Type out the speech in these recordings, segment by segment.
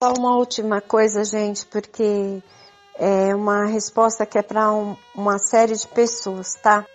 Só uma última coisa, gente, porque é uma resposta que é para um, uma série de pessoas, tá?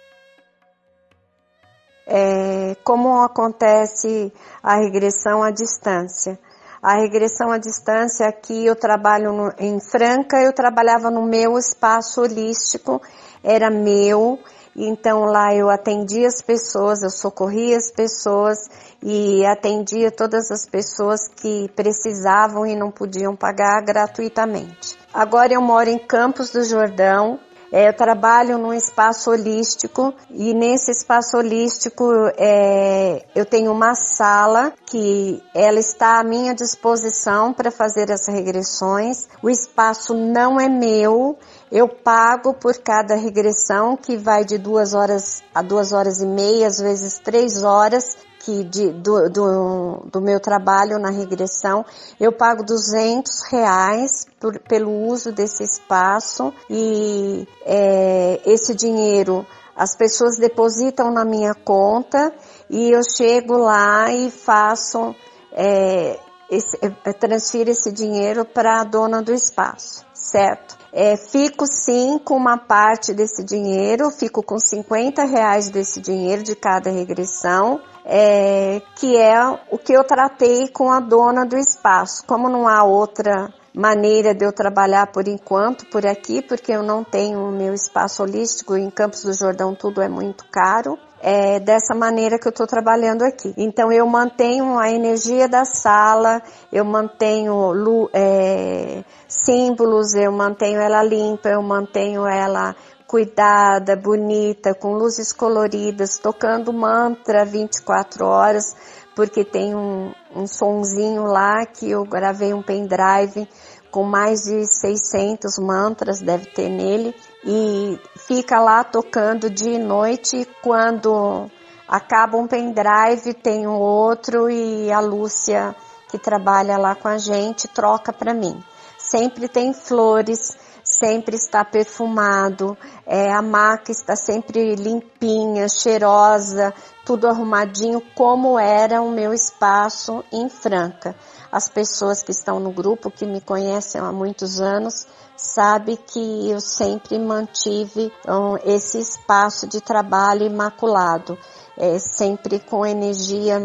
É, como acontece a regressão à distância? A regressão à distância aqui eu trabalho no, em Franca, eu trabalhava no meu espaço holístico, era meu, então lá eu atendia as pessoas, eu socorria as pessoas e atendia todas as pessoas que precisavam e não podiam pagar gratuitamente. Agora eu moro em Campos do Jordão, é, eu trabalho num espaço holístico e nesse espaço holístico é, eu tenho uma sala que ela está à minha disposição para fazer as regressões. O espaço não é meu, eu pago por cada regressão que vai de duas horas a duas horas e meia, às vezes três horas que de, do, do, do, meu trabalho na regressão, eu pago 200 reais por, pelo uso desse espaço e é, esse dinheiro as pessoas depositam na minha conta e eu chego lá e faço, é, esse, transfiro esse dinheiro para a dona do espaço, certo? É, fico sim com uma parte desse dinheiro, fico com 50 reais desse dinheiro de cada regressão, é, que é o que eu tratei com a dona do espaço. Como não há outra maneira de eu trabalhar por enquanto por aqui, porque eu não tenho o meu espaço holístico em Campos do Jordão, tudo é muito caro é dessa maneira que eu estou trabalhando aqui. Então eu mantenho a energia da sala, eu mantenho é, símbolos, eu mantenho ela limpa, eu mantenho ela cuidada, bonita, com luzes coloridas, tocando mantra 24 horas, porque tem um, um sonzinho lá que eu gravei um pendrive com mais de 600 mantras, deve ter nele, e fica lá tocando dia e noite. Quando acaba um pendrive, tem um outro e a Lúcia, que trabalha lá com a gente, troca para mim. Sempre tem flores, sempre está perfumado, é, a maca está sempre limpinha, cheirosa, tudo arrumadinho, como era o meu espaço em Franca. As pessoas que estão no grupo, que me conhecem há muitos anos, sabe que eu sempre mantive um, esse espaço de trabalho imaculado, é, sempre com energia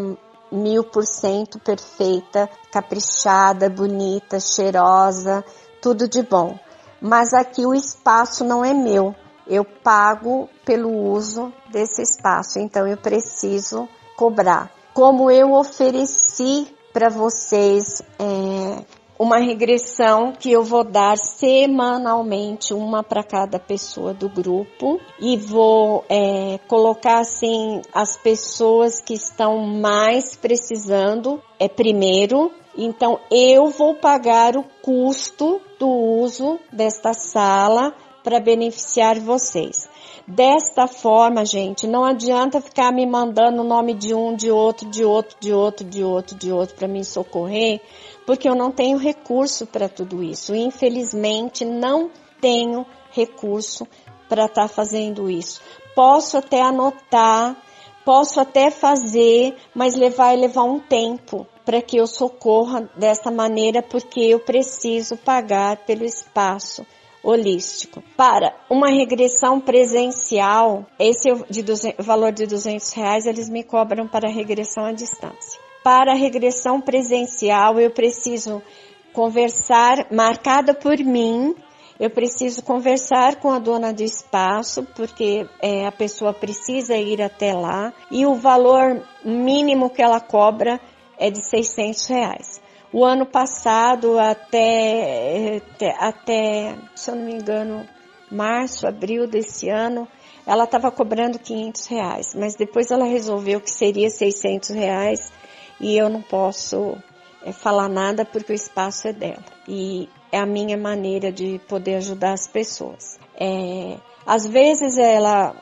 mil por cento perfeita, caprichada, bonita, cheirosa, tudo de bom. Mas aqui o espaço não é meu, eu pago pelo uso desse espaço, então eu preciso cobrar. Como eu ofereci para vocês é, uma regressão que eu vou dar semanalmente, uma para cada pessoa do grupo, e vou é, colocar assim as pessoas que estão mais precisando é primeiro. Então eu vou pagar o custo do uso desta sala para beneficiar vocês. Desta forma, gente, não adianta ficar me mandando o nome de um, de outro, de outro, de outro, de outro, de outro para me socorrer, porque eu não tenho recurso para tudo isso. Infelizmente, não tenho recurso para estar tá fazendo isso. Posso até anotar, posso até fazer, mas levar levar um tempo para que eu socorra dessa maneira, porque eu preciso pagar pelo espaço holístico. Para uma regressão presencial, esse de 200, valor de 200 reais eles me cobram para regressão à distância. Para regressão presencial, eu preciso conversar, marcada por mim, eu preciso conversar com a dona do espaço, porque é, a pessoa precisa ir até lá, e o valor mínimo que ela cobra é de 600 reais. O ano passado, até, até, até, se eu não me engano, março, abril desse ano, ela estava cobrando 500 reais, mas depois ela resolveu que seria 600 reais e eu não posso é, falar nada porque o espaço é dela. E é a minha maneira de poder ajudar as pessoas. É, às vezes ela,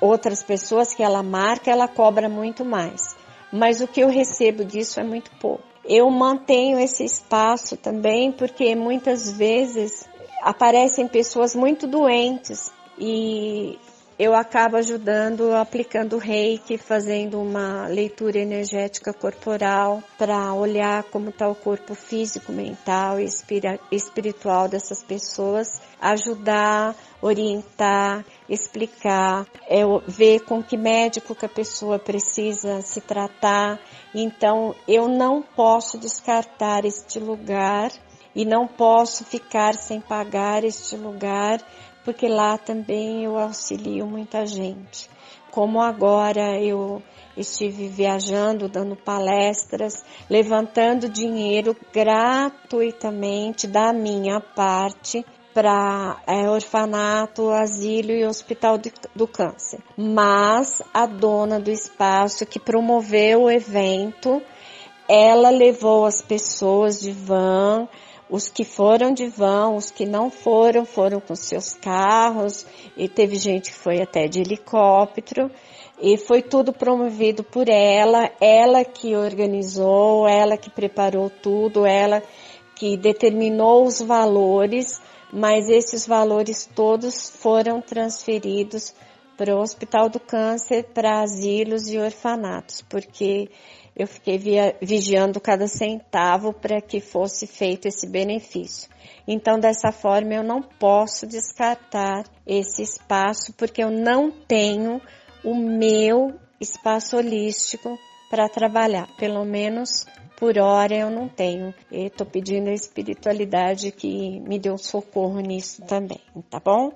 outras pessoas que ela marca, ela cobra muito mais. Mas o que eu recebo disso é muito pouco. Eu mantenho esse espaço também porque muitas vezes aparecem pessoas muito doentes e eu acabo ajudando aplicando reiki, fazendo uma leitura energética corporal para olhar como está o corpo físico, mental e espiritual dessas pessoas, ajudar, orientar, explicar, é, ver com que médico que a pessoa precisa se tratar. Então, eu não posso descartar este lugar e não posso ficar sem pagar este lugar, porque lá também eu auxilio muita gente. Como agora eu estive viajando, dando palestras, levantando dinheiro gratuitamente da minha parte para é, orfanato, asilo e hospital do, do câncer. Mas a dona do espaço que promoveu o evento, ela levou as pessoas de van, os que foram de van, os que não foram, foram com seus carros, e teve gente que foi até de helicóptero, e foi tudo promovido por ela, ela que organizou, ela que preparou tudo, ela que determinou os valores, mas esses valores todos foram transferidos para o Hospital do Câncer, para asilos e orfanatos, porque eu fiquei via, vigiando cada centavo para que fosse feito esse benefício. Então, dessa forma, eu não posso descartar esse espaço, porque eu não tenho o meu espaço holístico para trabalhar. Pelo menos por hora eu não tenho. Estou pedindo a espiritualidade que me dê um socorro nisso também, tá bom?